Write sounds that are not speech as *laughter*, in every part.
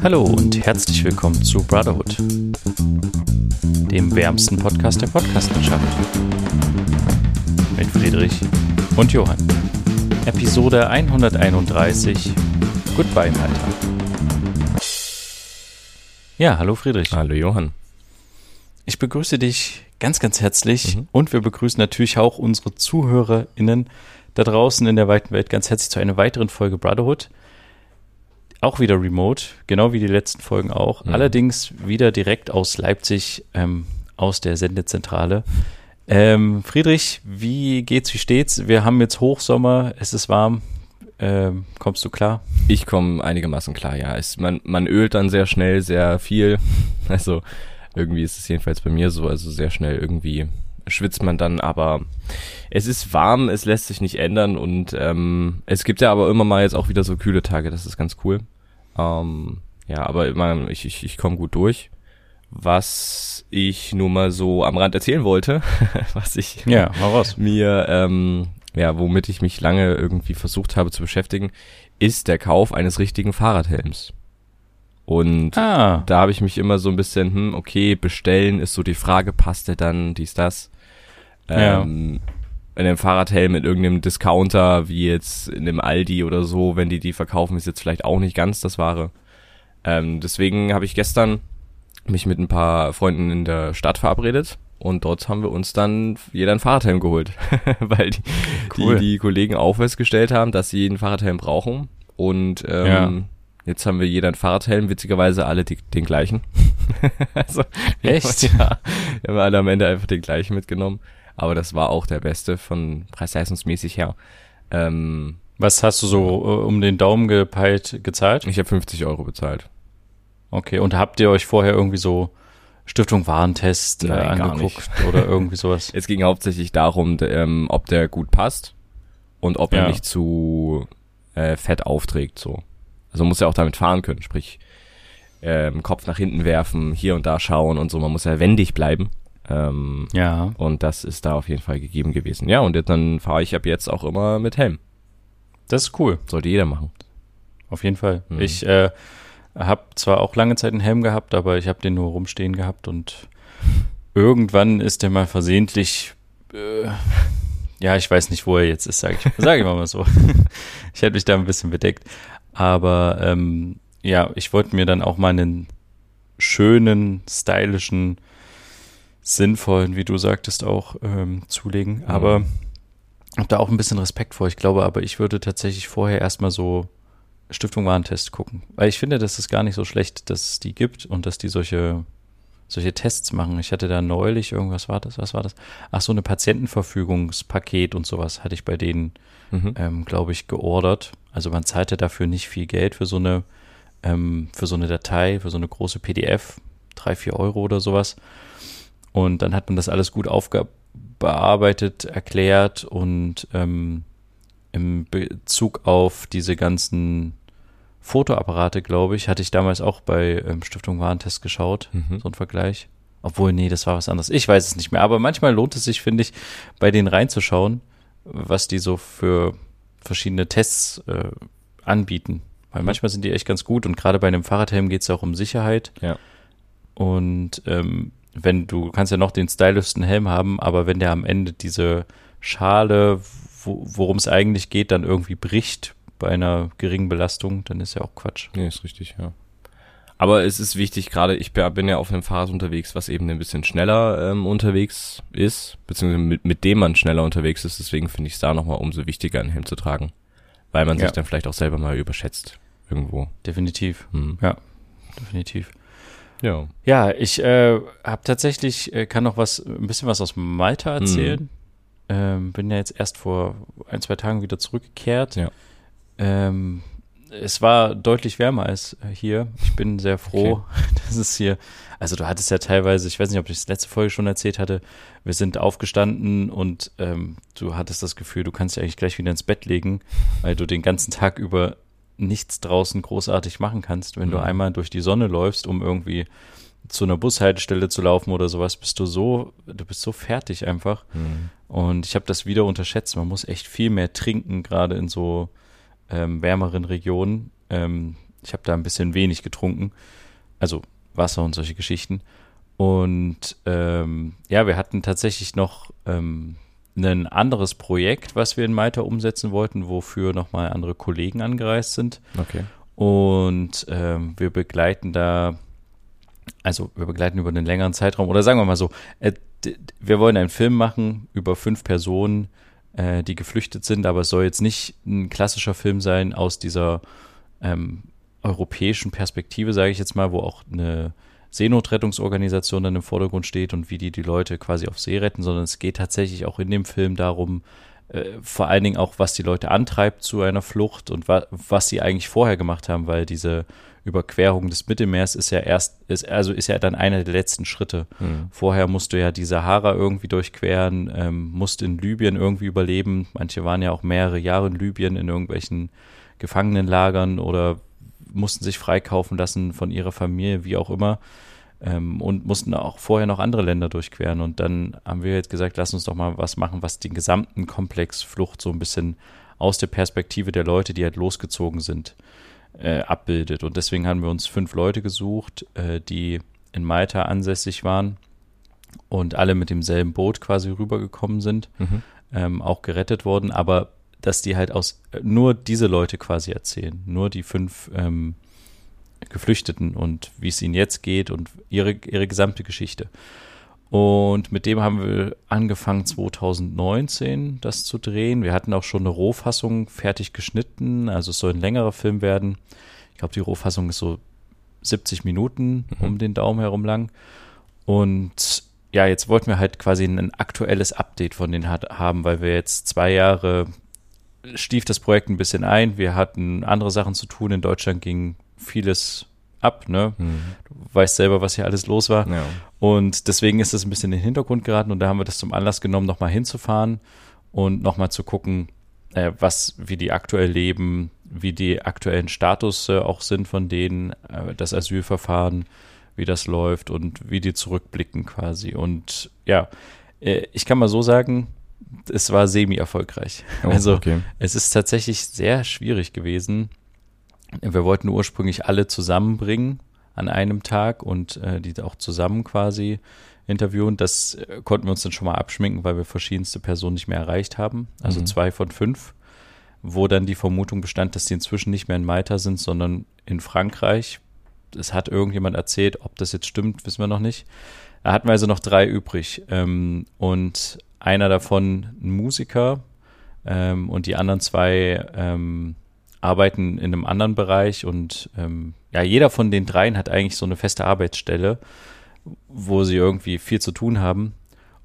Hallo und herzlich willkommen zu Brotherhood, dem wärmsten Podcast der Podcastwirtschaft. Mit Friedrich und Johann. Episode 131. Goodbye, Malta. Ja, hallo Friedrich. Hallo Johann. Ich begrüße dich ganz, ganz herzlich mhm. und wir begrüßen natürlich auch unsere ZuhörerInnen da draußen in der weiten Welt ganz herzlich zu einer weiteren Folge Brotherhood auch wieder remote, genau wie die letzten Folgen auch. Mhm. Allerdings wieder direkt aus Leipzig, ähm, aus der Sendezentrale. Ähm, Friedrich, wie geht's, wie steht's? Wir haben jetzt Hochsommer, es ist warm. Ähm, kommst du klar? Ich komme einigermaßen klar, ja. Es, man, man ölt dann sehr schnell, sehr viel. *laughs* Also irgendwie ist es jedenfalls bei mir so, also sehr schnell irgendwie schwitzt man dann, aber es ist warm, es lässt sich nicht ändern und ähm, es gibt ja aber immer mal jetzt auch wieder so kühle Tage, das ist ganz cool. Ähm, ja, aber immer, ich, ich, ich komme gut durch. Was ich nur mal so am Rand erzählen wollte, *laughs* was ich ja, mir, ähm, ja, womit ich mich lange irgendwie versucht habe zu beschäftigen, ist der Kauf eines richtigen Fahrradhelms. Und ah. da habe ich mich immer so ein bisschen, hm, okay, bestellen ist so die Frage, passt der dann, dies, das. Ähm, ja. In einem Fahrradhelm mit irgendeinem Discounter, wie jetzt in dem Aldi oder so, wenn die die verkaufen, ist jetzt vielleicht auch nicht ganz das Wahre. Ähm, deswegen habe ich gestern mich mit ein paar Freunden in der Stadt verabredet und dort haben wir uns dann jeder ein Fahrradhelm geholt, *laughs* weil die, cool. die, die, Kollegen auch festgestellt haben, dass sie einen Fahrradhelm brauchen und ähm, ja. Jetzt haben wir jeder ein Fahrradhelm, witzigerweise alle die, den gleichen. *laughs* also, Echt? *laughs* Ja, wir haben alle am Ende einfach den gleichen mitgenommen aber das war auch der beste von preis-leistungsmäßig her. Ähm, Was hast du so äh, um den Daumen gepeilt gezahlt? Ich habe 50 Euro bezahlt. Okay, und habt ihr euch vorher irgendwie so Stiftung Warentest äh, angeguckt oder *laughs* irgendwie sowas? Es ging hauptsächlich darum, ähm, ob der gut passt und ob ja. er nicht zu äh, fett aufträgt so. Also muss ja auch damit fahren können, sprich ähm, Kopf nach hinten werfen, hier und da schauen und so. Man muss ja wendig bleiben. Ähm, ja. Und das ist da auf jeden Fall gegeben gewesen. Ja, und jetzt, dann fahre ich ab jetzt auch immer mit Helm. Das ist cool. Sollte jeder machen. Auf jeden Fall. Mhm. Ich äh, habe zwar auch lange Zeit einen Helm gehabt, aber ich habe den nur rumstehen gehabt und irgendwann ist der mal versehentlich, äh, ja, ich weiß nicht, wo er jetzt ist, sage ich, sag ich mal, mal so. *laughs* ich hätte mich da ein bisschen bedeckt. Aber ähm, ja, ich wollte mir dann auch mal einen schönen, stylischen sinnvollen, wie du sagtest, auch ähm, zulegen. Mhm. Aber habe da auch ein bisschen Respekt vor. Ich glaube aber, ich würde tatsächlich vorher erstmal so Stiftung Warentest gucken. Weil ich finde, dass es gar nicht so schlecht, dass es die gibt und dass die solche, solche Tests machen. Ich hatte da neulich irgendwas war das, was war das? Ach, so eine Patientenverfügungspaket und sowas hatte ich bei denen, mhm. ähm, glaube ich, geordert. Also man zahlte dafür nicht viel Geld für so eine, ähm, für so eine Datei, für so eine große PDF, drei, vier Euro oder sowas. Und dann hat man das alles gut aufbearbeitet, erklärt und ähm, im Bezug auf diese ganzen Fotoapparate, glaube ich, hatte ich damals auch bei ähm, Stiftung Warentest geschaut, mhm. so ein Vergleich. Obwohl, nee, das war was anderes. Ich weiß es nicht mehr. Aber manchmal lohnt es sich, finde ich, bei denen reinzuschauen, was die so für verschiedene Tests äh, anbieten. Weil mhm. manchmal sind die echt ganz gut und gerade bei einem Fahrradhelm geht es auch um Sicherheit. Ja. Und ähm, wenn du kannst ja noch den stylischsten Helm haben, aber wenn der am Ende diese Schale, wo, worum es eigentlich geht, dann irgendwie bricht bei einer geringen Belastung, dann ist ja auch Quatsch. Nee, ist richtig, ja. Aber es ist wichtig, gerade ich bin ja auf einem Fahrrad unterwegs, was eben ein bisschen schneller ähm, unterwegs ist, beziehungsweise mit, mit dem man schneller unterwegs ist. Deswegen finde ich es da nochmal umso wichtiger, einen Helm zu tragen. Weil man ja. sich dann vielleicht auch selber mal überschätzt irgendwo. Definitiv. Mhm. Ja, definitiv. Ja. Ja, ich äh, habe tatsächlich, äh, kann noch was, ein bisschen was aus Malta erzählen. Mhm. Ähm, bin ja jetzt erst vor ein, zwei Tagen wieder zurückgekehrt. Ja. Ähm, es war deutlich wärmer als hier. Ich bin sehr *laughs* froh, okay. *laughs* dass es hier, also du hattest ja teilweise, ich weiß nicht, ob ich das letzte Folge schon erzählt hatte, wir sind aufgestanden und ähm, du hattest das Gefühl, du kannst dich eigentlich gleich wieder ins Bett legen, weil du den ganzen Tag über nichts draußen großartig machen kannst. Wenn mhm. du einmal durch die Sonne läufst, um irgendwie zu einer Bushaltestelle zu laufen oder sowas, bist du so, du bist so fertig einfach. Mhm. Und ich habe das wieder unterschätzt. Man muss echt viel mehr trinken, gerade in so ähm, wärmeren Regionen. Ähm, ich habe da ein bisschen wenig getrunken. Also Wasser und solche Geschichten. Und ähm, ja, wir hatten tatsächlich noch ähm, ein anderes Projekt, was wir in Malta umsetzen wollten, wofür nochmal andere Kollegen angereist sind. Okay. Und ähm, wir begleiten da, also wir begleiten über einen längeren Zeitraum, oder sagen wir mal so, äh, wir wollen einen Film machen über fünf Personen, äh, die geflüchtet sind, aber es soll jetzt nicht ein klassischer Film sein aus dieser ähm, europäischen Perspektive, sage ich jetzt mal, wo auch eine Seenotrettungsorganisation dann im Vordergrund steht und wie die die Leute quasi auf See retten, sondern es geht tatsächlich auch in dem Film darum, äh, vor allen Dingen auch, was die Leute antreibt zu einer Flucht und wa was sie eigentlich vorher gemacht haben, weil diese Überquerung des Mittelmeers ist ja erst, ist, also ist ja dann einer der letzten Schritte. Mhm. Vorher musst du ja die Sahara irgendwie durchqueren, ähm, musst in Libyen irgendwie überleben. Manche waren ja auch mehrere Jahre in Libyen in irgendwelchen Gefangenenlagern oder mussten sich freikaufen lassen von ihrer Familie, wie auch immer. Ähm, und mussten auch vorher noch andere Länder durchqueren. Und dann haben wir jetzt gesagt, lass uns doch mal was machen, was den gesamten Komplex Flucht so ein bisschen aus der Perspektive der Leute, die halt losgezogen sind, äh, abbildet. Und deswegen haben wir uns fünf Leute gesucht, äh, die in Malta ansässig waren und alle mit demselben Boot quasi rübergekommen sind, mhm. ähm, auch gerettet wurden, aber dass die halt aus nur diese Leute quasi erzählen, nur die fünf ähm, Geflüchteten und wie es ihnen jetzt geht und ihre, ihre gesamte Geschichte. Und mit dem haben wir angefangen 2019 das zu drehen. Wir hatten auch schon eine Rohfassung fertig geschnitten, also es soll ein längerer Film werden. Ich glaube, die Rohfassung ist so 70 Minuten mhm. um den Daumen herum lang. Und ja, jetzt wollten wir halt quasi ein aktuelles Update von denen haben, weil wir jetzt zwei Jahre stief das Projekt ein bisschen ein. Wir hatten andere Sachen zu tun. In Deutschland ging vieles ab, ne? Mhm. Du weißt selber, was hier alles los war. Ja. Und deswegen ist es ein bisschen in den Hintergrund geraten und da haben wir das zum Anlass genommen, nochmal hinzufahren und nochmal zu gucken, äh, was, wie die aktuell leben, wie die aktuellen Status äh, auch sind von denen, äh, das Asylverfahren, wie das läuft und wie die zurückblicken quasi. Und ja, äh, ich kann mal so sagen, es war semi-erfolgreich. Oh, also okay. es ist tatsächlich sehr schwierig gewesen. Wir wollten ursprünglich alle zusammenbringen an einem Tag und äh, die auch zusammen quasi interviewen. Das äh, konnten wir uns dann schon mal abschminken, weil wir verschiedenste Personen nicht mehr erreicht haben. Also mhm. zwei von fünf, wo dann die Vermutung bestand, dass die inzwischen nicht mehr in Malta sind, sondern in Frankreich. Es hat irgendjemand erzählt, ob das jetzt stimmt, wissen wir noch nicht. Da hatten wir also noch drei übrig. Ähm, und einer davon ein Musiker ähm, und die anderen zwei ähm, arbeiten in einem anderen Bereich und ähm, ja, jeder von den dreien hat eigentlich so eine feste Arbeitsstelle, wo sie irgendwie viel zu tun haben.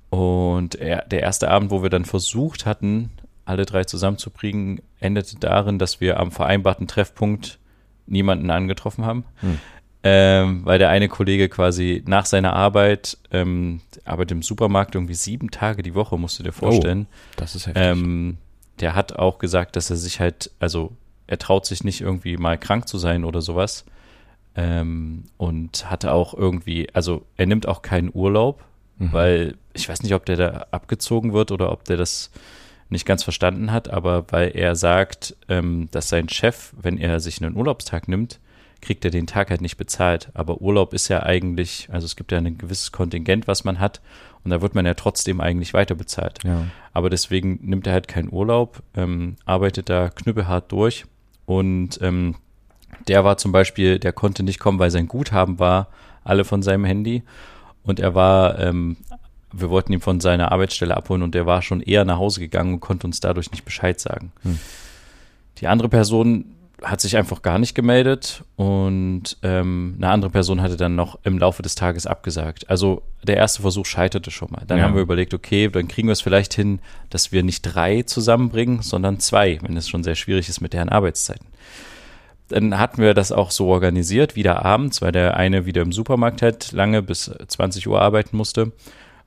Und er, der erste Abend, wo wir dann versucht hatten, alle drei zusammenzubringen, endete darin, dass wir am vereinbarten Treffpunkt niemanden angetroffen haben. Hm ähm, weil der eine Kollege quasi nach seiner Arbeit ähm, arbeitet im Supermarkt irgendwie sieben Tage die Woche, musst du dir vorstellen. Oh, das ist heftig. Ähm, der hat auch gesagt, dass er sich halt, also er traut sich nicht irgendwie mal krank zu sein oder sowas. Ähm, und hatte auch irgendwie, also er nimmt auch keinen Urlaub, mhm. weil ich weiß nicht, ob der da abgezogen wird oder ob der das nicht ganz verstanden hat, aber weil er sagt, ähm, dass sein Chef, wenn er sich einen Urlaubstag nimmt, kriegt er den Tag halt nicht bezahlt. Aber Urlaub ist ja eigentlich, also es gibt ja ein gewisses Kontingent, was man hat. Und da wird man ja trotzdem eigentlich weiter bezahlt. Ja. Aber deswegen nimmt er halt keinen Urlaub, ähm, arbeitet da knüppelhart durch. Und ähm, der war zum Beispiel, der konnte nicht kommen, weil sein Guthaben war alle von seinem Handy. Und er war, ähm, wir wollten ihn von seiner Arbeitsstelle abholen und der war schon eher nach Hause gegangen und konnte uns dadurch nicht Bescheid sagen. Hm. Die andere Person hat sich einfach gar nicht gemeldet und ähm, eine andere Person hatte dann noch im Laufe des Tages abgesagt. Also der erste Versuch scheiterte schon mal. Dann ja. haben wir überlegt, okay, dann kriegen wir es vielleicht hin, dass wir nicht drei zusammenbringen, sondern zwei, wenn es schon sehr schwierig ist mit deren Arbeitszeiten. Dann hatten wir das auch so organisiert, wieder abends, weil der eine wieder im Supermarkt halt lange bis 20 Uhr arbeiten musste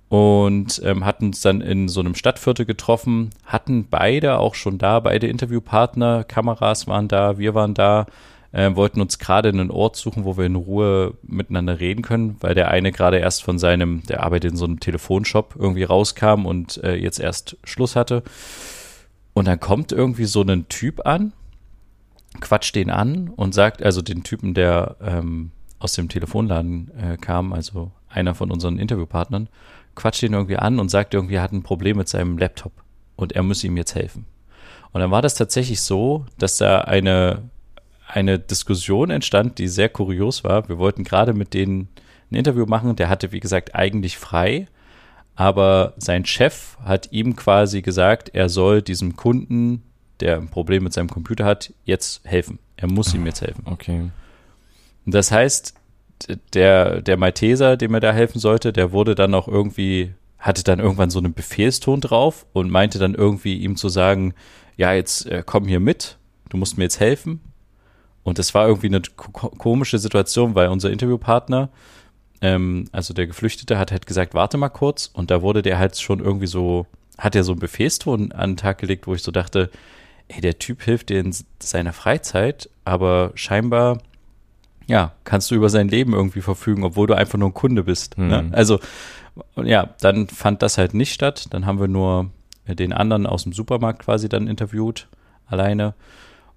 und ähm, hatten uns dann in so einem Stadtviertel getroffen, hatten beide auch schon da, beide Interviewpartner, Kameras waren da, wir waren da, äh, wollten uns gerade einen Ort suchen, wo wir in Ruhe miteinander reden können, weil der eine gerade erst von seinem, der arbeitet in so einem Telefonshop, irgendwie rauskam und äh, jetzt erst Schluss hatte. Und dann kommt irgendwie so ein Typ an, quatscht den an und sagt, also den Typen, der ähm, aus dem Telefonladen äh, kam, also einer von unseren Interviewpartnern, quatscht ihn irgendwie an und sagt irgendwie, er hat ein Problem mit seinem Laptop und er muss ihm jetzt helfen. Und dann war das tatsächlich so, dass da eine, eine Diskussion entstand, die sehr kurios war. Wir wollten gerade mit denen ein Interview machen. Der hatte, wie gesagt, eigentlich frei, aber sein Chef hat ihm quasi gesagt, er soll diesem Kunden, der ein Problem mit seinem Computer hat, jetzt helfen. Er muss ihm jetzt helfen. Okay. Das heißt, der, der Malteser, dem er da helfen sollte, der wurde dann auch irgendwie, hatte dann irgendwann so einen Befehlston drauf und meinte dann irgendwie ihm zu sagen, ja, jetzt äh, komm hier mit, du musst mir jetzt helfen. Und das war irgendwie eine komische Situation, weil unser Interviewpartner, ähm, also der Geflüchtete, hat halt gesagt, warte mal kurz. Und da wurde der halt schon irgendwie so, hat er so einen Befehlston an den Tag gelegt, wo ich so dachte, ey, der Typ hilft dir in seiner Freizeit, aber scheinbar ja, kannst du über sein Leben irgendwie verfügen, obwohl du einfach nur ein Kunde bist. Mhm. Ne? Also, ja, dann fand das halt nicht statt. Dann haben wir nur den anderen aus dem Supermarkt quasi dann interviewt, alleine.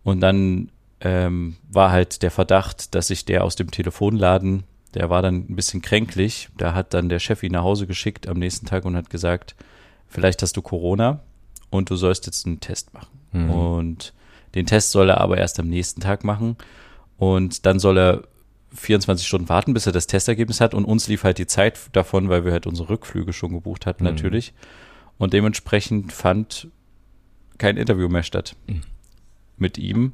Und dann ähm, war halt der Verdacht, dass sich der aus dem Telefonladen, der war dann ein bisschen kränklich. Da hat dann der Chef ihn nach Hause geschickt am nächsten Tag und hat gesagt, vielleicht hast du Corona und du sollst jetzt einen Test machen. Mhm. Und den Test soll er aber erst am nächsten Tag machen. Und dann soll er 24 Stunden warten, bis er das Testergebnis hat. Und uns lief halt die Zeit davon, weil wir halt unsere Rückflüge schon gebucht hatten, mhm. natürlich. Und dementsprechend fand kein Interview mehr statt mhm. mit ihm.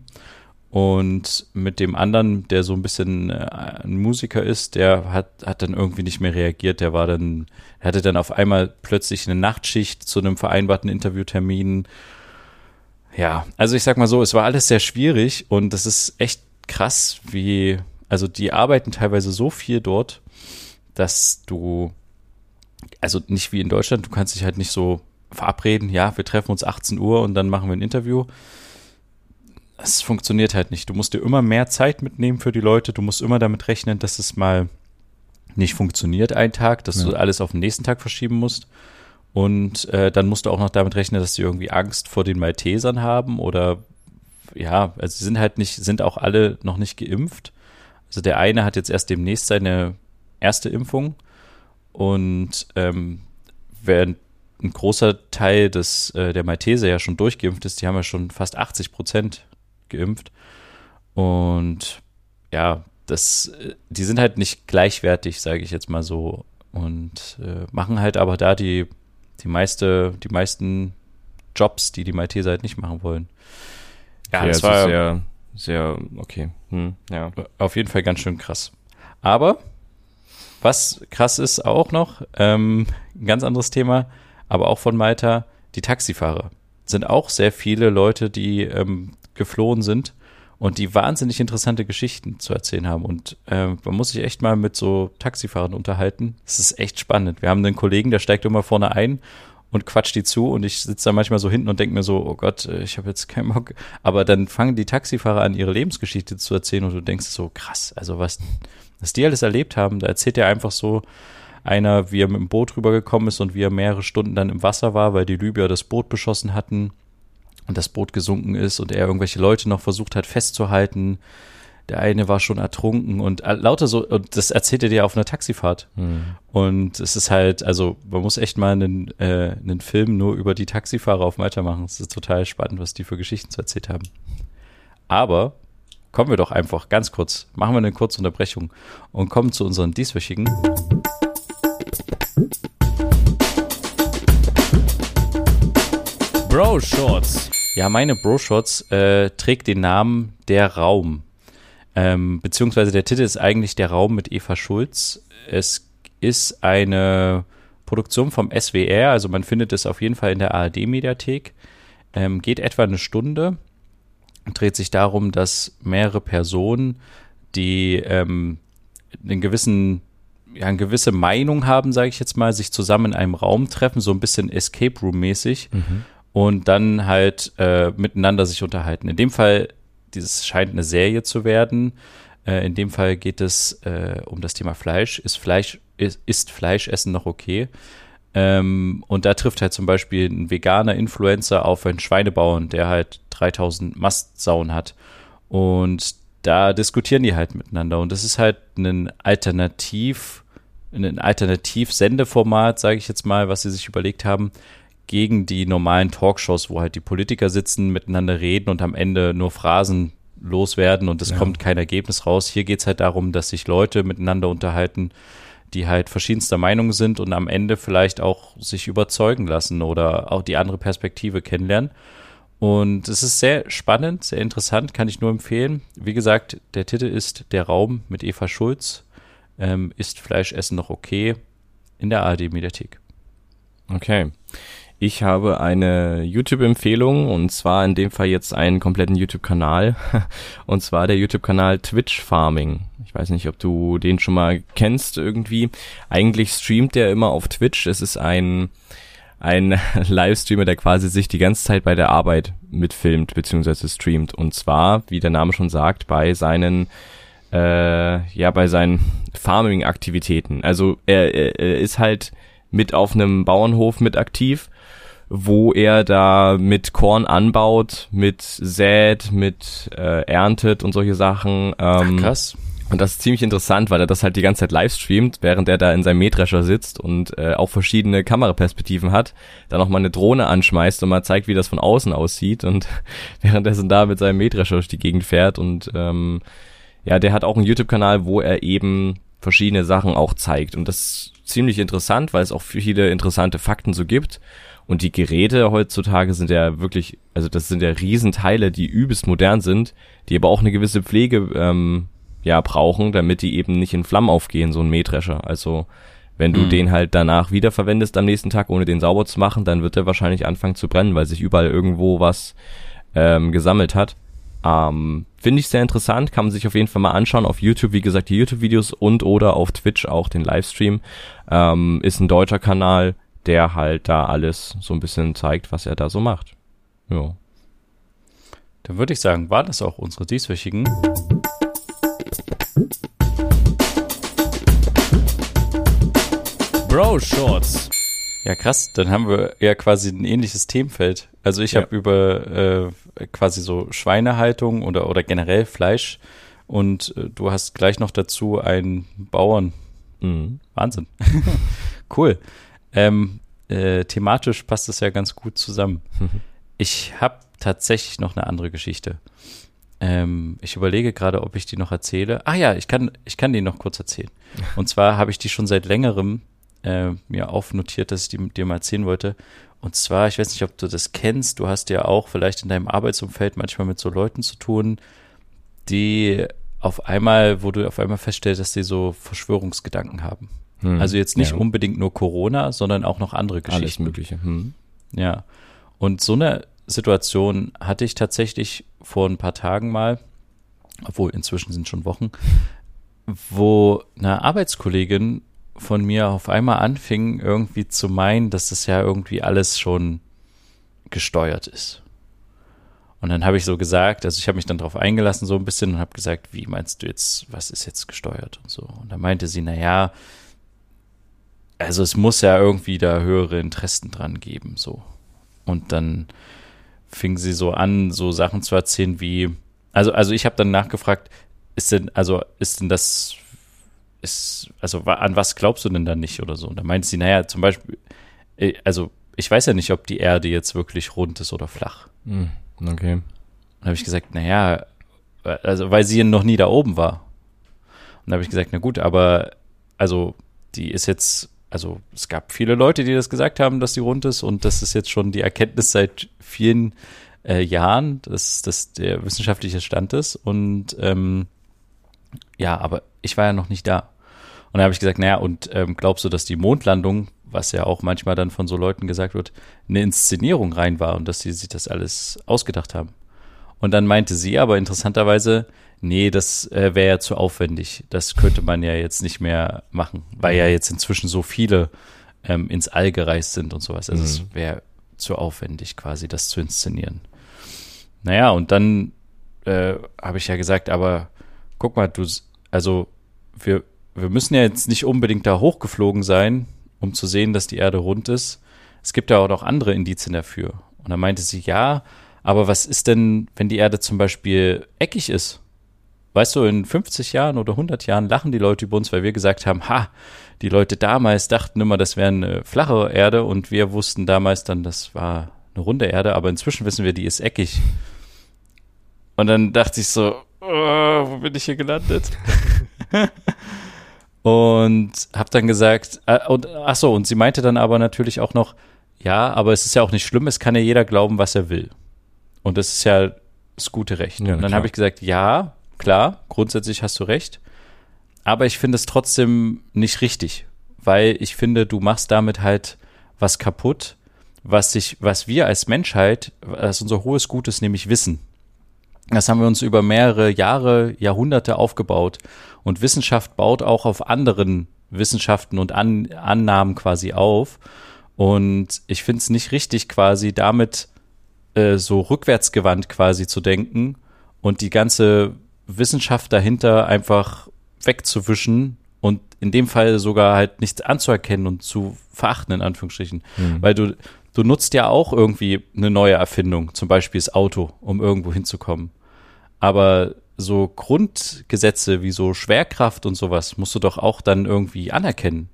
Und mit dem anderen, der so ein bisschen äh, ein Musiker ist, der hat, hat dann irgendwie nicht mehr reagiert. Der war dann, hatte dann auf einmal plötzlich eine Nachtschicht zu einem vereinbarten Interviewtermin. Ja, also ich sag mal so, es war alles sehr schwierig und das ist echt krass, wie, also die arbeiten teilweise so viel dort, dass du, also nicht wie in Deutschland, du kannst dich halt nicht so verabreden, ja, wir treffen uns 18 Uhr und dann machen wir ein Interview. Es funktioniert halt nicht. Du musst dir immer mehr Zeit mitnehmen für die Leute. Du musst immer damit rechnen, dass es mal nicht funktioniert, ein Tag, dass ja. du alles auf den nächsten Tag verschieben musst. Und äh, dann musst du auch noch damit rechnen, dass sie irgendwie Angst vor den Maltesern haben oder ja, also sie sind halt nicht, sind auch alle noch nicht geimpft. Also der eine hat jetzt erst demnächst seine erste Impfung und ähm, während ein großer Teil des, äh, der Malteser ja schon durchgeimpft ist, die haben ja schon fast 80 Prozent geimpft. Und ja, das, die sind halt nicht gleichwertig, sage ich jetzt mal so. Und äh, machen halt aber da die, die meiste, die meisten Jobs, die die Malteser halt nicht machen wollen. Ja, das war sehr, sehr, okay. Hm, ja. Auf jeden Fall ganz schön krass. Aber was krass ist auch noch, ähm, ein ganz anderes Thema, aber auch von Malta, die Taxifahrer. Sind auch sehr viele Leute, die ähm, geflohen sind und die wahnsinnig interessante Geschichten zu erzählen haben. Und äh, man muss sich echt mal mit so Taxifahrern unterhalten. Es ist echt spannend. Wir haben einen Kollegen, der steigt immer vorne ein und quatscht die zu und ich sitze da manchmal so hinten und denke mir so, oh Gott, äh, ich habe jetzt keinen Bock. Aber dann fangen die Taxifahrer an, ihre Lebensgeschichte zu erzählen und du denkst so, krass, also was, was die alles erlebt haben, da erzählt er einfach so einer, wie er mit dem Boot rübergekommen ist und wie er mehrere Stunden dann im Wasser war, weil die Libyer das Boot beschossen hatten und das Boot gesunken ist und er irgendwelche Leute noch versucht hat festzuhalten der eine war schon ertrunken und lauter so, und das erzählt er dir auf einer Taxifahrt. Mhm. Und es ist halt, also man muss echt mal einen, äh, einen Film nur über die Taxifahrer auf Malta machen. Es ist total spannend, was die für Geschichten zu erzählt haben. Aber kommen wir doch einfach ganz kurz, machen wir eine kurze Unterbrechung und kommen zu unseren dieswöchigen. Bro Shorts. Ja, meine Bro Shorts äh, trägt den Namen Der Raum. Ähm, beziehungsweise der Titel ist eigentlich Der Raum mit Eva Schulz. Es ist eine Produktion vom SWR, also man findet es auf jeden Fall in der ARD-Mediathek. Ähm, geht etwa eine Stunde. Dreht sich darum, dass mehrere Personen, die ähm, einen gewissen ja, eine gewisse Meinung haben, sage ich jetzt mal, sich zusammen in einem Raum treffen, so ein bisschen Escape Room mäßig mhm. und dann halt äh, miteinander sich unterhalten. In dem Fall dieses scheint eine Serie zu werden. Äh, in dem Fall geht es äh, um das Thema Fleisch. Ist Fleisch, ist, ist Fleischessen noch okay? Ähm, und da trifft halt zum Beispiel ein veganer Influencer auf einen Schweinebauern, der halt 3000 Mastsauen hat. Und da diskutieren die halt miteinander. Und das ist halt ein Alternativ, ein Alternativ-Sendeformat, sage ich jetzt mal, was sie sich überlegt haben, gegen die normalen Talkshows, wo halt die Politiker sitzen, miteinander reden und am Ende nur Phrasen loswerden und es ja. kommt kein Ergebnis raus. Hier geht es halt darum, dass sich Leute miteinander unterhalten, die halt verschiedenster Meinung sind und am Ende vielleicht auch sich überzeugen lassen oder auch die andere Perspektive kennenlernen. Und es ist sehr spannend, sehr interessant, kann ich nur empfehlen. Wie gesagt, der Titel ist Der Raum mit Eva Schulz. Ähm, ist Fleischessen noch okay? In der ARD-Mediathek. Okay. Ich habe eine YouTube-Empfehlung und zwar in dem Fall jetzt einen kompletten YouTube-Kanal *laughs* und zwar der YouTube-Kanal Twitch Farming. Ich weiß nicht, ob du den schon mal kennst irgendwie. Eigentlich streamt der immer auf Twitch. Es ist ein ein *laughs* Livestreamer, der quasi sich die ganze Zeit bei der Arbeit mitfilmt bzw. streamt und zwar, wie der Name schon sagt, bei seinen äh, ja bei seinen Farming-Aktivitäten. Also er, er, er ist halt mit auf einem Bauernhof mit aktiv wo er da mit Korn anbaut, mit sät, mit äh, erntet und solche Sachen. Ähm, Ach, krass. Und das ist ziemlich interessant, weil er das halt die ganze Zeit live streamt, während er da in seinem Mähdrescher sitzt und äh, auch verschiedene Kameraperspektiven hat, dann noch mal eine Drohne anschmeißt und mal zeigt, wie das von außen aussieht und *laughs* währenddessen da mit seinem Mähdrescher durch die Gegend fährt und ähm, ja, der hat auch einen YouTube-Kanal, wo er eben verschiedene Sachen auch zeigt und das ist ziemlich interessant, weil es auch viele interessante Fakten so gibt und die Geräte heutzutage sind ja wirklich, also das sind ja Riesenteile, die übelst modern sind, die aber auch eine gewisse Pflege ähm, ja brauchen, damit die eben nicht in Flammen aufgehen, so ein Mähdrescher. Also wenn du mhm. den halt danach wiederverwendest am nächsten Tag, ohne den sauber zu machen, dann wird er wahrscheinlich anfangen zu brennen, weil sich überall irgendwo was ähm, gesammelt hat. Ähm, Finde ich sehr interessant, kann man sich auf jeden Fall mal anschauen auf YouTube, wie gesagt, die YouTube-Videos und oder auf Twitch auch den Livestream. Ähm, ist ein deutscher Kanal, der halt da alles so ein bisschen zeigt, was er da so macht. Ja. Dann würde ich sagen, war das auch unsere dieswöchigen Bro Shorts. Ja, krass. Dann haben wir ja quasi ein ähnliches Themenfeld. Also ich ja. habe über äh, quasi so Schweinehaltung oder, oder generell Fleisch und äh, du hast gleich noch dazu einen Bauern. Mhm. Wahnsinn. *laughs* cool. Ähm, äh, thematisch passt es ja ganz gut zusammen. ich habe tatsächlich noch eine andere Geschichte. Ähm, ich überlege gerade, ob ich die noch erzähle. Ah ja, ich kann, ich kann die noch kurz erzählen. *laughs* Und zwar habe ich die schon seit längerem äh, mir aufnotiert, dass ich die dir mal erzählen wollte. Und zwar, ich weiß nicht, ob du das kennst, du hast ja auch vielleicht in deinem Arbeitsumfeld manchmal mit so Leuten zu tun, die auf einmal, wo du auf einmal feststellst, dass die so Verschwörungsgedanken haben. Hm. Also jetzt nicht ja. unbedingt nur Corona, sondern auch noch andere Geschichten. Alles Mögliche. Hm. Ja. Und so eine Situation hatte ich tatsächlich vor ein paar Tagen mal, obwohl inzwischen sind schon Wochen, wo eine Arbeitskollegin von mir auf einmal anfing, irgendwie zu meinen, dass das ja irgendwie alles schon gesteuert ist. Und dann habe ich so gesagt, also ich habe mich dann darauf eingelassen so ein bisschen und habe gesagt, wie meinst du jetzt, was ist jetzt gesteuert und so. Und dann meinte sie, na ja, also es muss ja irgendwie da höhere Interessen dran geben, so. Und dann fing sie so an, so Sachen zu erzählen wie, also, also ich habe dann nachgefragt, ist denn, also ist denn das, ist, also an was glaubst du denn da nicht oder so? Und da meinte sie, naja, zum Beispiel, äh, also ich weiß ja nicht, ob die Erde jetzt wirklich rund ist oder flach. Hm, okay. Und dann habe ich gesagt, naja, also weil sie noch nie da oben war. Und da habe ich gesagt, na gut, aber also die ist jetzt also es gab viele Leute, die das gesagt haben, dass sie rund ist und das ist jetzt schon die Erkenntnis seit vielen äh, Jahren, dass das der wissenschaftliche Stand ist und ähm, ja, aber ich war ja noch nicht da. Und da habe ich gesagt, naja, und ähm, glaubst du, dass die Mondlandung, was ja auch manchmal dann von so Leuten gesagt wird, eine Inszenierung rein war und dass sie sich das alles ausgedacht haben? Und dann meinte sie aber interessanterweise, nee, das äh, wäre ja zu aufwendig. Das könnte man ja jetzt nicht mehr machen, weil ja jetzt inzwischen so viele ähm, ins All gereist sind und sowas. Also mhm. es wäre zu aufwendig quasi, das zu inszenieren. Naja, und dann äh, habe ich ja gesagt, aber guck mal, du, also wir, wir müssen ja jetzt nicht unbedingt da hochgeflogen sein, um zu sehen, dass die Erde rund ist. Es gibt ja auch noch andere Indizien dafür. Und dann meinte sie, ja, Aber was ist denn, wenn die Erde zum Beispiel eckig ist? Weißt du, in 50 Jahren oder 100 Jahren lachen die Leute über uns, weil wir gesagt haben, ha, die Leute damals dachten immer, das wäre eine flache Erde und wir wussten damals dann, das war eine runde Erde, aber inzwischen wissen wir, die ist eckig. Und dann dachte ich so, oh, wo bin ich hier gelandet? *laughs* und habe dann gesagt, äh, und ach so, und sie meinte dann aber natürlich auch noch, ja, aber es ist ja auch nicht schlimm, es kann ja jeder glauben, was er will. Und das ist ja das gute Recht. Ja, und dann habe ich gesagt, ja, klar, grundsätzlich hast du recht. Aber ich finde es trotzdem nicht richtig, weil ich finde, du machst damit halt was kaputt, was sich, was wir als Menschheit, was unser hohes Gut ist, nämlich Wissen. Das haben wir uns über mehrere Jahre, Jahrhunderte aufgebaut. Und Wissenschaft baut auch auf anderen Wissenschaften und An Annahmen quasi auf. Und ich finde es nicht richtig, quasi damit äh, so rückwärtsgewandt quasi zu denken und die ganze Wissenschaft dahinter einfach wegzuwischen und in dem Fall sogar halt nichts anzuerkennen und zu verachten, in Anführungsstrichen. Mhm. Weil du, du nutzt ja auch irgendwie eine neue Erfindung, zum Beispiel das Auto, um irgendwo hinzukommen. Aber so Grundgesetze wie so Schwerkraft und sowas musst du doch auch dann irgendwie anerkennen,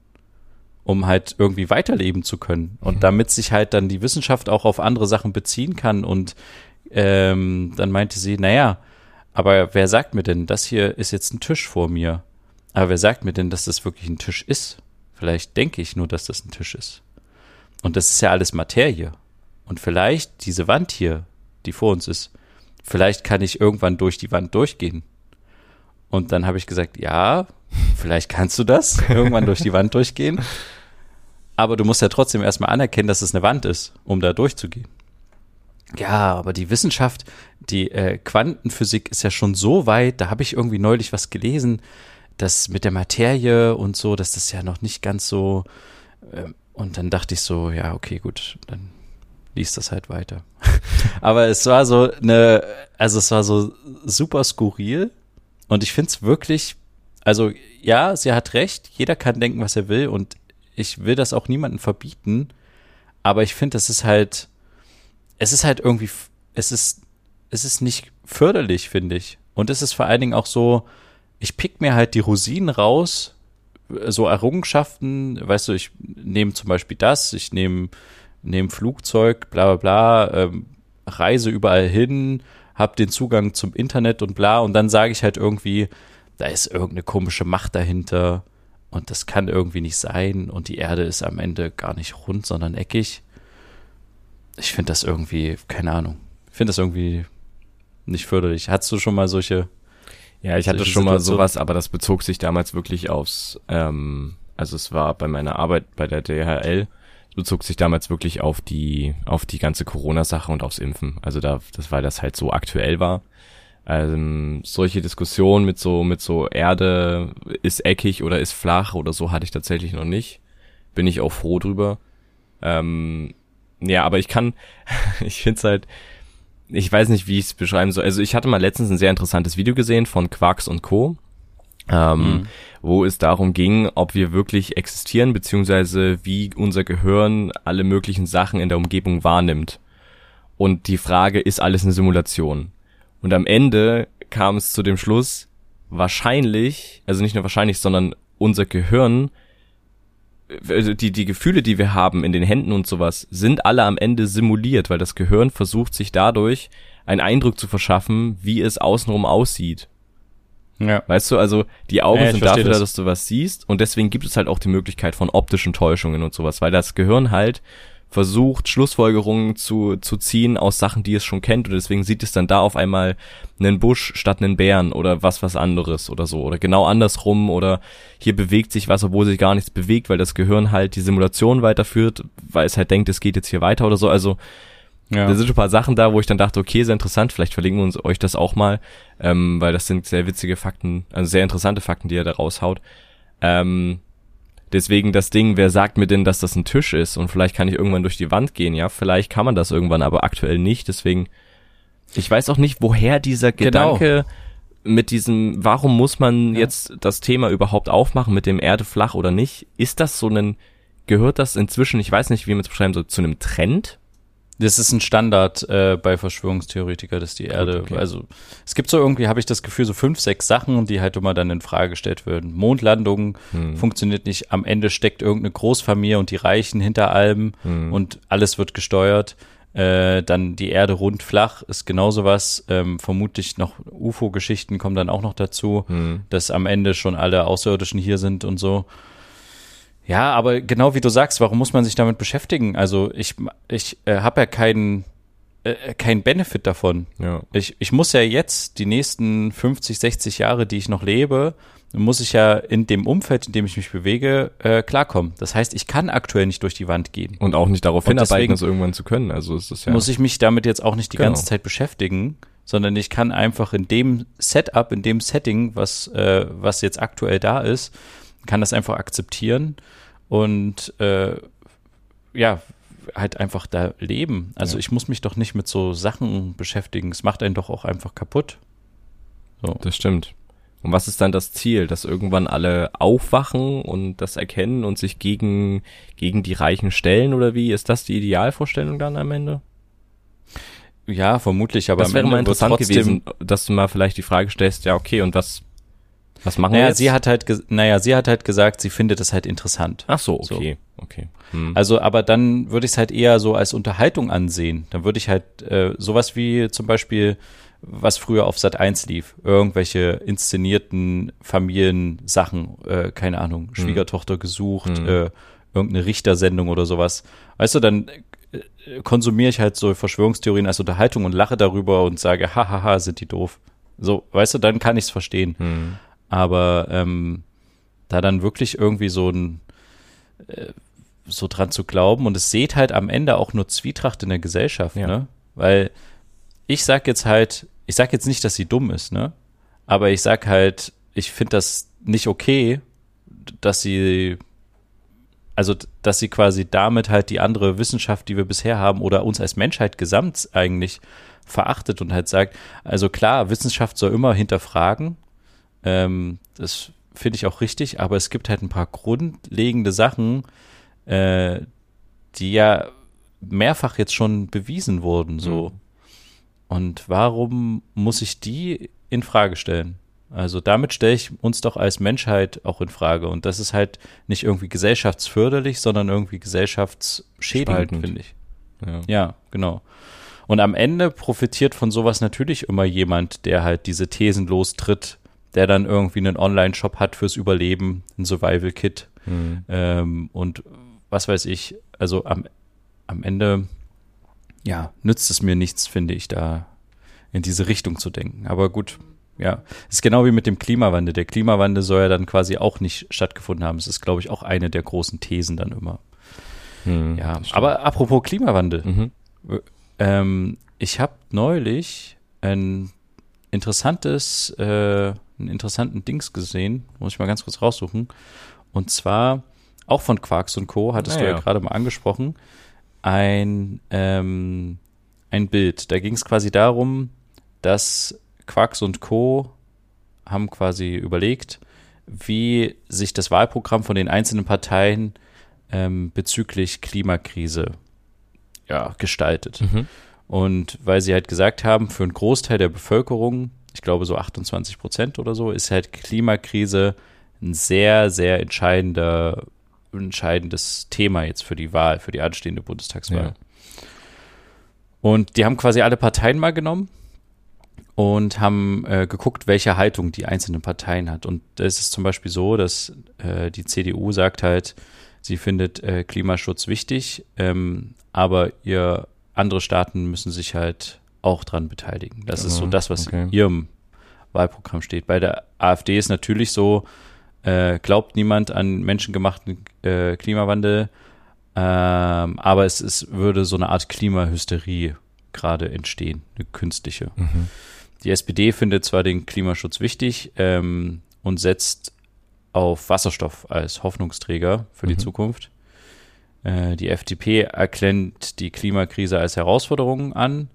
um halt irgendwie weiterleben zu können. Und mhm. damit sich halt dann die Wissenschaft auch auf andere Sachen beziehen kann. Und ähm, dann meinte sie, naja, aber wer sagt mir denn, das hier ist jetzt ein Tisch vor mir? Aber wer sagt mir denn, dass das wirklich ein Tisch ist? Vielleicht denke ich nur, dass das ein Tisch ist. Und das ist ja alles Materie. Und vielleicht diese Wand hier, die vor uns ist, vielleicht kann ich irgendwann durch die Wand durchgehen. Und dann habe ich gesagt, ja, vielleicht kannst du das, *laughs* irgendwann durch die Wand durchgehen. Aber du musst ja trotzdem erstmal anerkennen, dass es eine Wand ist, um da durchzugehen. Ja, aber die Wissenschaft, die äh, Quantenphysik ist ja schon so weit, da habe ich irgendwie neulich was gelesen, dass mit der Materie und so, dass das ja noch nicht ganz so. Äh, und dann dachte ich so, ja, okay, gut, dann liest das halt weiter. *laughs* aber es war so eine, also es war so super skurril und ich finde es wirklich, also ja, sie hat recht, jeder kann denken, was er will und ich will das auch niemandem verbieten, aber ich finde, das ist halt es ist halt irgendwie, es ist, es ist nicht förderlich, finde ich. Und es ist vor allen Dingen auch so, ich pick mir halt die Rosinen raus, so Errungenschaften, weißt du, ich nehme zum Beispiel das, ich nehme nehme Flugzeug, bla bla bla, ähm, reise überall hin, habe den Zugang zum Internet und bla und dann sage ich halt irgendwie, da ist irgendeine komische Macht dahinter und das kann irgendwie nicht sein und die Erde ist am Ende gar nicht rund, sondern eckig ich finde das irgendwie, keine Ahnung, ich finde das irgendwie nicht förderlich. Hattest du schon mal solche? Ja, ich hatte schon mal sowas, aber das bezog sich damals wirklich aufs, ähm, also es war bei meiner Arbeit bei der DHL, bezog sich damals wirklich auf die, auf die ganze Corona-Sache und aufs Impfen. Also da, das, weil das halt so aktuell war. Ähm, solche Diskussionen mit so, mit so Erde ist eckig oder ist flach oder so hatte ich tatsächlich noch nicht. Bin ich auch froh drüber. Ähm, ja, aber ich kann, *laughs* ich finde es halt, ich weiß nicht, wie ich es beschreiben soll. Also ich hatte mal letztens ein sehr interessantes Video gesehen von Quarks und Co. Ähm, mhm. wo es darum ging, ob wir wirklich existieren, beziehungsweise wie unser Gehirn alle möglichen Sachen in der Umgebung wahrnimmt. Und die Frage, ist alles eine Simulation? Und am Ende kam es zu dem Schluss, wahrscheinlich, also nicht nur wahrscheinlich, sondern unser Gehirn also die, die Gefühle, die wir haben in den Händen und sowas, sind alle am Ende simuliert, weil das Gehirn versucht sich dadurch einen Eindruck zu verschaffen, wie es außenrum aussieht. Ja. Weißt du, also die Augen ja, sind dafür das. dass du was siehst und deswegen gibt es halt auch die Möglichkeit von optischen Täuschungen und sowas, weil das Gehirn halt versucht, Schlussfolgerungen zu, zu ziehen aus Sachen, die es schon kennt. Und deswegen sieht es dann da auf einmal einen Busch statt einen Bären oder was was anderes oder so. Oder genau andersrum. Oder hier bewegt sich was, obwohl sich gar nichts bewegt, weil das Gehirn halt die Simulation weiterführt, weil es halt denkt, es geht jetzt hier weiter oder so, also ja. Da sind schon ein paar Sachen da, wo ich dann dachte, okay, sehr interessant, vielleicht verlinken wir uns euch das auch mal, ähm, weil das sind sehr witzige Fakten, also sehr interessante Fakten, die er da raushaut. Ähm, Deswegen das Ding, wer sagt mir denn, dass das ein Tisch ist? Und vielleicht kann ich irgendwann durch die Wand gehen, ja? Vielleicht kann man das irgendwann, aber aktuell nicht. Deswegen, ich weiß auch nicht, woher dieser genau. Gedanke mit diesem, warum muss man ja. jetzt das Thema überhaupt aufmachen mit dem Erde flach oder nicht? Ist das so ein, gehört das inzwischen, ich weiß nicht, wie man es beschreiben soll, zu einem Trend? Das ist ein Standard äh, bei Verschwörungstheoretikern, dass die Erde, okay. also es gibt so irgendwie, habe ich das Gefühl, so fünf, sechs Sachen, die halt immer dann in Frage gestellt werden. Mondlandung hm. funktioniert nicht, am Ende steckt irgendeine Großfamilie und die Reichen hinter allem hm. und alles wird gesteuert. Äh, dann die Erde rund flach ist genauso was. Ähm, vermutlich noch UFO-Geschichten kommen dann auch noch dazu, hm. dass am Ende schon alle Außerirdischen hier sind und so. Ja, aber genau wie du sagst, warum muss man sich damit beschäftigen? Also ich, ich äh, habe ja keinen äh, kein Benefit davon. Ja. Ich, ich muss ja jetzt die nächsten 50, 60 Jahre, die ich noch lebe, muss ich ja in dem Umfeld, in dem ich mich bewege, äh, klarkommen. Das heißt, ich kann aktuell nicht durch die Wand gehen. Und auch nicht darauf hinarbeiten, es irgendwann zu können. Also ist das ja. Muss ich mich damit jetzt auch nicht die genau. ganze Zeit beschäftigen, sondern ich kann einfach in dem Setup, in dem Setting, was, äh, was jetzt aktuell da ist, kann das einfach akzeptieren und äh, ja, halt einfach da leben. Also ja. ich muss mich doch nicht mit so Sachen beschäftigen. Es macht einen doch auch einfach kaputt. So. Das stimmt. Und was ist dann das Ziel? Dass irgendwann alle aufwachen und das erkennen und sich gegen, gegen die Reichen stellen oder wie? Ist das die Idealvorstellung dann am Ende? Ja, vermutlich, aber das wäre mal interessant gewesen, dass du mal vielleicht die Frage stellst, ja, okay, und was, was machen naja, wir jetzt? Sie hat halt, naja, sie hat halt gesagt, sie findet es halt interessant. Ach so, okay, so. okay. Hm. Also, aber dann würde ich es halt eher so als Unterhaltung ansehen. Dann würde ich halt äh, sowas wie zum Beispiel was früher auf Sat 1 lief. Irgendwelche inszenierten Familiensachen, äh, keine Ahnung, hm. Schwiegertochter gesucht, hm. äh, irgendeine Richtersendung oder sowas. Weißt du, dann äh, konsumiere ich halt so Verschwörungstheorien als Unterhaltung und lache darüber und sage, hahaha, sind die doof. So, weißt du, dann kann ich es verstehen. Hm. Aber ähm, da dann wirklich irgendwie so ein äh, so dran zu glauben und es seht halt am Ende auch nur Zwietracht in der Gesellschaft, ja. ne? Weil ich sag jetzt halt, ich sag jetzt nicht, dass sie dumm ist, ne? Aber ich sag halt, ich finde das nicht okay, dass sie, also, dass sie quasi damit halt die andere Wissenschaft, die wir bisher haben, oder uns als Menschheit gesamt eigentlich verachtet und halt sagt, also klar, Wissenschaft soll immer hinterfragen. Ähm, das finde ich auch richtig, aber es gibt halt ein paar grundlegende Sachen, äh, die ja mehrfach jetzt schon bewiesen wurden, so. Mhm. Und warum muss ich die in Frage stellen? Also damit stelle ich uns doch als Menschheit auch in Frage. Und das ist halt nicht irgendwie gesellschaftsförderlich, sondern irgendwie gesellschaftsschädigend, finde ich. Ja. ja, genau. Und am Ende profitiert von sowas natürlich immer jemand, der halt diese Thesen lostritt, der dann irgendwie einen Online-Shop hat fürs Überleben, ein Survival-Kit mhm. ähm, und was weiß ich. Also am, am Ende ja, nützt es mir nichts, finde ich, da in diese Richtung zu denken. Aber gut, ja. Es ist genau wie mit dem Klimawandel. Der Klimawandel soll ja dann quasi auch nicht stattgefunden haben. Es ist, glaube ich, auch eine der großen Thesen dann immer. Hm, ja, aber apropos Klimawandel. Mhm. Ähm, ich habe neulich ein interessantes, äh, einen interessanten Dings gesehen, muss ich mal ganz kurz raussuchen. Und zwar auch von Quarks und Co. hattest ah, du ja, ja gerade mal angesprochen ein, ähm, ein Bild. Da ging es quasi darum, dass Quarks und Co. haben quasi überlegt, wie sich das Wahlprogramm von den einzelnen Parteien ähm, bezüglich Klimakrise ja, gestaltet. Mhm. Und weil sie halt gesagt haben, für einen Großteil der Bevölkerung, ich glaube so 28 Prozent oder so, ist halt Klimakrise ein sehr, sehr entscheidender entscheidendes Thema jetzt für die Wahl, für die anstehende Bundestagswahl. Ja. Und die haben quasi alle Parteien mal genommen und haben äh, geguckt, welche Haltung die einzelnen Parteien hat. Und da ist es zum Beispiel so, dass äh, die CDU sagt halt, sie findet äh, Klimaschutz wichtig, ähm, aber ihr andere Staaten müssen sich halt auch dran beteiligen. Das genau. ist so das, was okay. in ihrem Wahlprogramm steht. Bei der AfD ist natürlich so, äh, glaubt niemand an menschengemachten äh, Klimawandel, ähm, aber es ist, würde so eine Art Klimahysterie gerade entstehen, eine künstliche. Mhm. Die SPD findet zwar den Klimaschutz wichtig ähm, und setzt auf Wasserstoff als Hoffnungsträger für mhm. die Zukunft. Äh, die FDP erkennt die Klimakrise als Herausforderung an.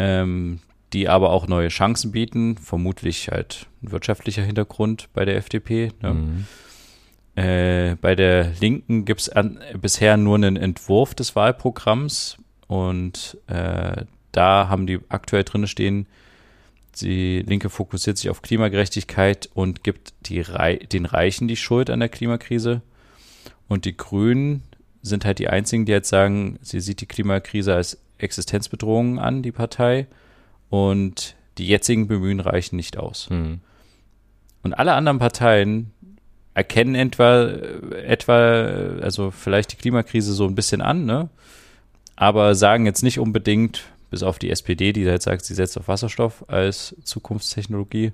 Ähm, die aber auch neue Chancen bieten, vermutlich halt ein wirtschaftlicher Hintergrund bei der FDP. Ne? Mhm. Äh, bei der Linken gibt es bisher nur einen Entwurf des Wahlprogramms und äh, da haben die aktuell drin stehen, die Linke fokussiert sich auf Klimagerechtigkeit und gibt die Re den Reichen die Schuld an der Klimakrise. Und die Grünen sind halt die einzigen, die jetzt sagen, sie sieht die Klimakrise als Existenzbedrohung an, die Partei. Und die jetzigen Bemühen reichen nicht aus. Mhm. Und alle anderen Parteien erkennen etwa, etwa, also vielleicht die Klimakrise so ein bisschen an, ne? Aber sagen jetzt nicht unbedingt, bis auf die SPD, die jetzt sagt, sie setzt auf Wasserstoff als Zukunftstechnologie,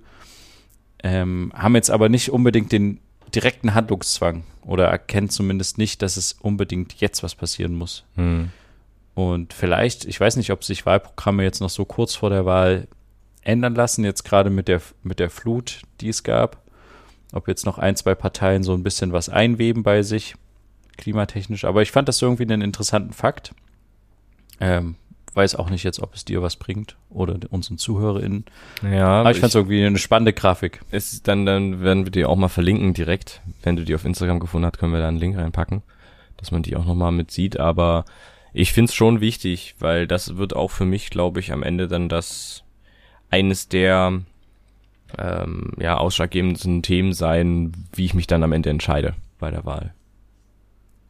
ähm, haben jetzt aber nicht unbedingt den direkten Handlungszwang oder erkennen zumindest nicht, dass es unbedingt jetzt was passieren muss. Hm. Und vielleicht, ich weiß nicht, ob sich Wahlprogramme jetzt noch so kurz vor der Wahl ändern lassen, jetzt gerade mit der, mit der Flut, die es gab. Ob jetzt noch ein, zwei Parteien so ein bisschen was einweben bei sich, klimatechnisch. Aber ich fand das irgendwie einen interessanten Fakt. Ähm, weiß auch nicht jetzt, ob es dir was bringt oder unseren ZuhörerInnen. Ja. Aber ich, fand es irgendwie eine spannende Grafik. Ist dann, dann werden wir die auch mal verlinken direkt. Wenn du die auf Instagram gefunden hast, können wir da einen Link reinpacken, dass man die auch nochmal mit sieht. Aber ich finde es schon wichtig, weil das wird auch für mich, glaube ich, am Ende dann das eines der ähm, ja, ausschlaggebenden Themen sein, wie ich mich dann am Ende entscheide bei der Wahl.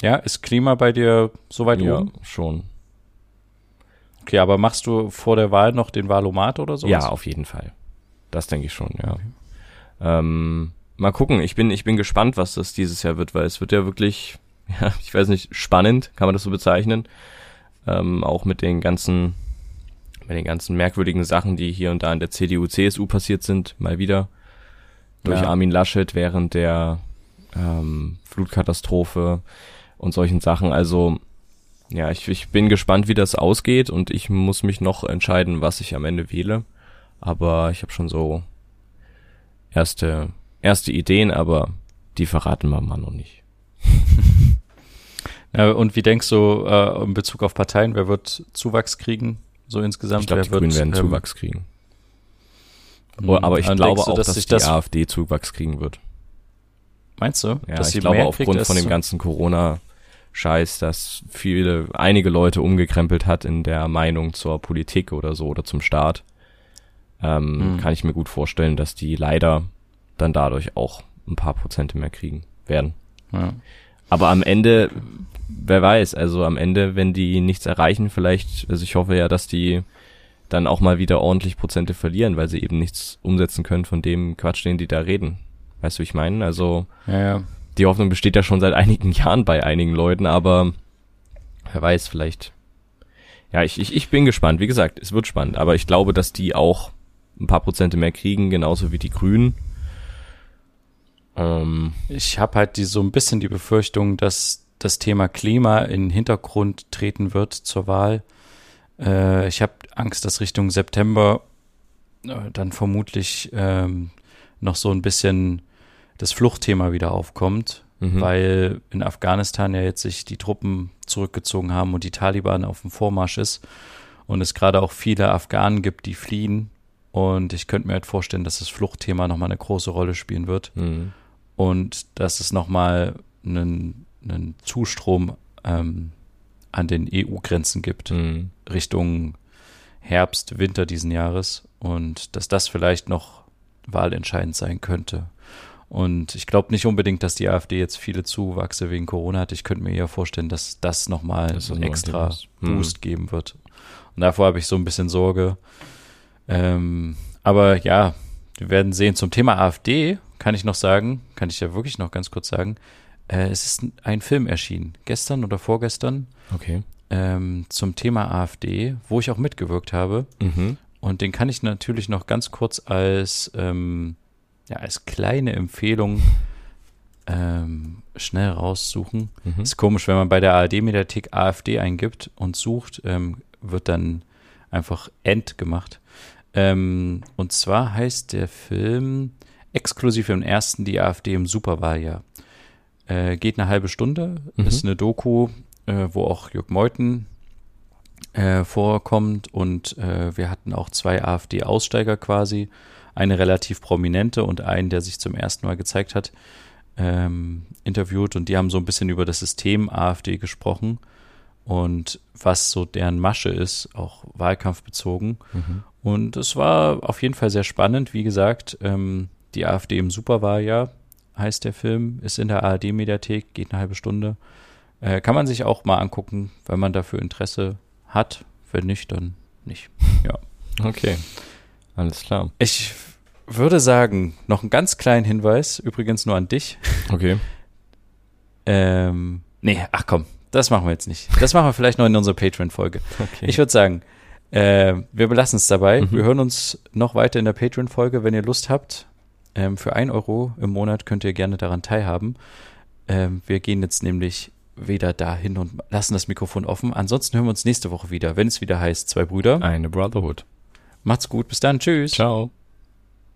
Ja, ist Klima bei dir soweit ja, oben? Ja, schon. Okay, aber machst du vor der Wahl noch den Wahlomat oder so? Ja, auf jeden Fall. Das denke ich schon, ja. Okay. Ähm, mal gucken, ich bin, ich bin gespannt, was das dieses Jahr wird, weil es wird ja wirklich, *laughs* ja, ich weiß nicht, spannend, kann man das so bezeichnen. Ähm, auch mit den ganzen, mit den ganzen merkwürdigen Sachen, die hier und da in der CDU, CSU passiert sind, mal wieder. Durch ja. Armin Laschet während der ähm, Flutkatastrophe und solchen Sachen. Also ja, ich, ich bin gespannt, wie das ausgeht und ich muss mich noch entscheiden, was ich am Ende wähle. Aber ich habe schon so erste, erste Ideen, aber die verraten wir mal noch nicht. *laughs* ja, und wie denkst du äh, in Bezug auf Parteien, wer wird Zuwachs kriegen, so insgesamt? Ich glaube, die wird, Grünen werden ähm, Zuwachs kriegen. Oh, aber ich glaube du, auch, dass, dass die das AfD Zuwachs kriegen wird. Meinst du? Ja, ich glaube aufgrund von dem ganzen Corona Scheiß, dass viele, einige Leute umgekrempelt hat in der Meinung zur Politik oder so oder zum Staat, ähm, mhm. kann ich mir gut vorstellen, dass die leider dann dadurch auch ein paar Prozente mehr kriegen werden. Ja. Aber am Ende, wer weiß, also am Ende, wenn die nichts erreichen, vielleicht, also ich hoffe ja, dass die dann auch mal wieder ordentlich Prozente verlieren, weil sie eben nichts umsetzen können von dem Quatsch, den die da reden. Weißt du, wie ich meine? Also ja, ja die Hoffnung besteht ja schon seit einigen *laughs* Jahren bei einigen Leuten, aber wer weiß, vielleicht. Ja, ich, ich, ich bin gespannt. Wie gesagt, es wird spannend, aber ich glaube, dass die auch ein paar Prozente mehr kriegen, genauso wie die Grünen. Ähm, ich habe halt die, so ein bisschen die Befürchtung, dass das Thema Klima in den Hintergrund treten wird zur Wahl. Äh, ich habe Angst, dass Richtung September äh, dann vermutlich ähm, noch so ein bisschen das Fluchtthema wieder aufkommt, mhm. weil in Afghanistan ja jetzt sich die Truppen zurückgezogen haben und die Taliban auf dem Vormarsch ist und es gerade auch viele Afghanen gibt, die fliehen. Und ich könnte mir halt vorstellen, dass das Fluchtthema nochmal eine große Rolle spielen wird. Mhm. Und dass es nochmal einen, einen Zustrom ähm, an den EU-Grenzen gibt, mhm. Richtung Herbst, Winter diesen Jahres. Und dass das vielleicht noch wahlentscheidend sein könnte. Und ich glaube nicht unbedingt, dass die AfD jetzt viele Zuwachse wegen Corona hat. Ich könnte mir eher vorstellen, dass das nochmal das so einen extra hm. Boost mhm. geben wird. Und davor habe ich so ein bisschen Sorge. Ähm, aber ja, wir werden sehen. Zum Thema AfD kann ich noch sagen, kann ich ja wirklich noch ganz kurz sagen, äh, es ist ein Film erschienen, gestern oder vorgestern. Okay. Ähm, zum Thema AfD, wo ich auch mitgewirkt habe. Mhm. Und den kann ich natürlich noch ganz kurz als ähm, ja, als kleine Empfehlung ähm, schnell raussuchen. Mhm. Ist komisch, wenn man bei der ARD-Mediathek AfD eingibt und sucht, ähm, wird dann einfach End gemacht. Ähm, und zwar heißt der Film exklusiv im ersten die AfD im Superwahljahr. Äh, geht eine halbe Stunde, mhm. ist eine Doku, äh, wo auch Jörg Meuthen äh, vorkommt und äh, wir hatten auch zwei AfD-Aussteiger quasi eine relativ prominente und einen, der sich zum ersten Mal gezeigt hat, ähm, interviewt und die haben so ein bisschen über das System AfD gesprochen. und was so deren Masche ist, auch wahlkampfbezogen. Mhm. Und es war auf jeden Fall sehr spannend. Wie gesagt, ähm, die AfD im Superwahljahr heißt der Film, ist in der ARD-Mediathek, geht eine halbe Stunde. Äh, kann man sich auch mal angucken, wenn man dafür Interesse hat. Wenn nicht, dann nicht. Ja. Okay. Alles klar. Ich würde sagen, noch einen ganz kleinen Hinweis, übrigens nur an dich. Okay. ähm, nee, ach komm, das machen wir jetzt nicht. Das machen wir vielleicht noch in unserer Patreon-Folge. Okay. Ich würde sagen, äh, wir belassen es dabei. Mhm. Wir hören uns noch weiter in der Patreon-Folge, wenn ihr Lust habt. Ähm, für ein Euro im Monat könnt ihr gerne daran teilhaben. Ähm, wir gehen jetzt nämlich wieder dahin und lassen das Mikrofon offen. Ansonsten hören wir uns nächste Woche wieder, wenn es wieder heißt, zwei Brüder. Eine Brotherhood. Macht's gut, bis dann, tschüss. Ciao.